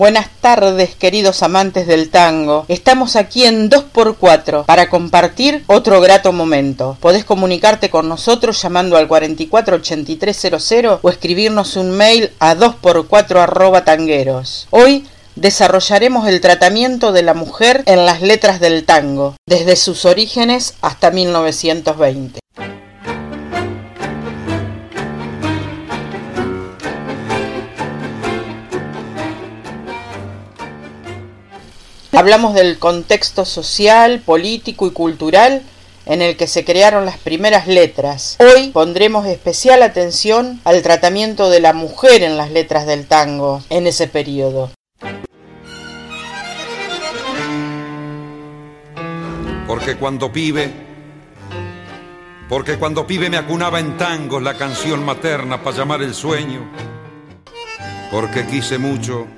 Buenas tardes, queridos amantes del tango. Estamos aquí en 2x4 para compartir otro grato momento. Podés comunicarte con nosotros llamando al 448300 o escribirnos un mail a 2x4 tangueros. Hoy desarrollaremos el tratamiento de la mujer en las letras del tango, desde sus orígenes hasta 1920. Hablamos del contexto social, político y cultural en el que se crearon las primeras letras. Hoy pondremos especial atención al tratamiento de la mujer en las letras del tango en ese periodo. Porque cuando pibe, porque cuando pibe me acunaba en tangos la canción materna para llamar el sueño, porque quise mucho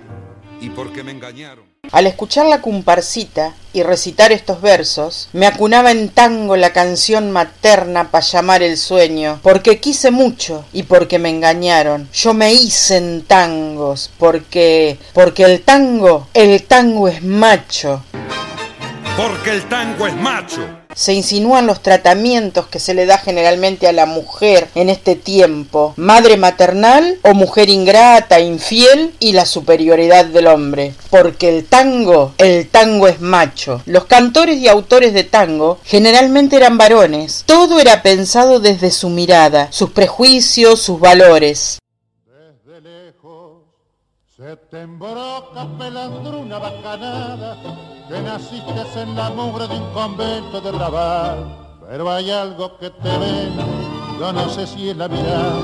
y porque me engañaron. Al escuchar la comparsita y recitar estos versos, me acunaba en tango la canción materna para llamar el sueño, porque quise mucho y porque me engañaron. Yo me hice en tangos, porque, porque el tango, el tango es macho. Porque el tango es macho se insinúan los tratamientos que se le da generalmente a la mujer en este tiempo, madre maternal o mujer ingrata, infiel y la superioridad del hombre. Porque el tango, el tango es macho. Los cantores y autores de tango generalmente eran varones. Todo era pensado desde su mirada, sus prejuicios, sus valores. Se te embroca una bacanada que naciste en la mugre de un convento de rabal, pero hay algo que te ven, yo no sé si es la mirada,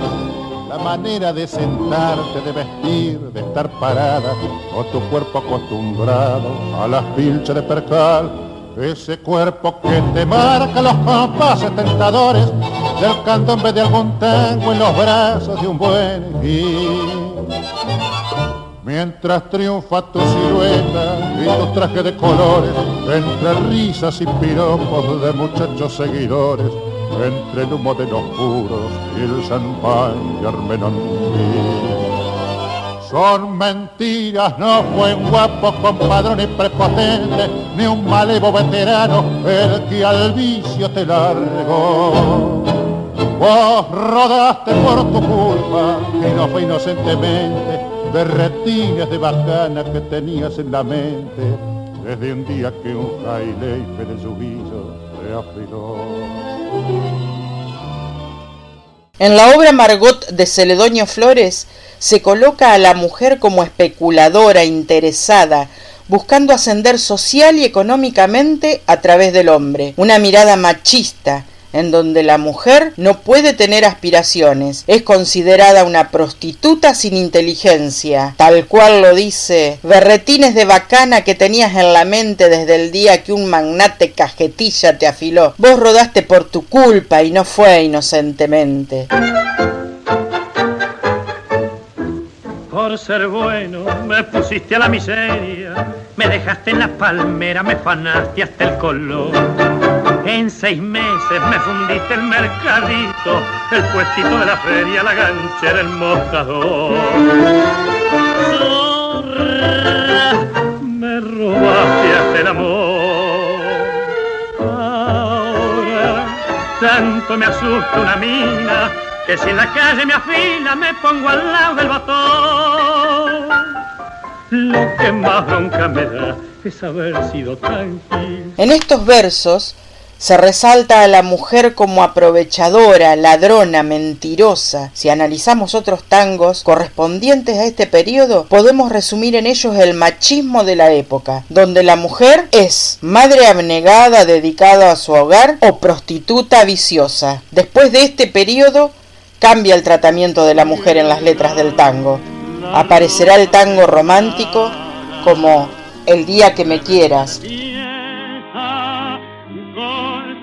la manera de sentarte, de vestir, de estar parada, o tu cuerpo acostumbrado a las pinchas de percal, ese cuerpo que te marca los compases tentadores del candombe de algún tango en los brazos de un buen Mientras triunfa tu silueta y tu traje de colores, entre risas y piropos de muchachos seguidores, entre el humo de los puros y el champán y Armenondí. Son mentiras, no fue un guapo compadrón y prepotente, ni un malevo veterano el que al vicio te largó. Vos rodaste por tu culpa y no fue inocentemente de que tenías en la mente desde un día que un te. En la obra Margot de Celedonio Flores se coloca a la mujer como especuladora, interesada, buscando ascender social y económicamente a través del hombre. Una mirada machista, en donde la mujer no puede tener aspiraciones, es considerada una prostituta sin inteligencia, tal cual lo dice, berretines de bacana que tenías en la mente desde el día que un magnate cajetilla te afiló. Vos rodaste por tu culpa y no fue inocentemente. Por ser bueno me pusiste a la miseria, me dejaste en la palmera, me fanaste hasta el color en seis meses me fundiste el mercadito, el puestito de la feria, la ganchera, el mostrador. me robaste hasta el amor. Ahora tanto me asusta una mina que si en la calle me afila me pongo al lado del batón. Lo que más nunca me da es haber sido tranquilo. En estos versos se resalta a la mujer como aprovechadora, ladrona, mentirosa. Si analizamos otros tangos correspondientes a este periodo, podemos resumir en ellos el machismo de la época, donde la mujer es madre abnegada dedicada a su hogar o prostituta viciosa. Después de este periodo, cambia el tratamiento de la mujer en las letras del tango. Aparecerá el tango romántico como El día que me quieras,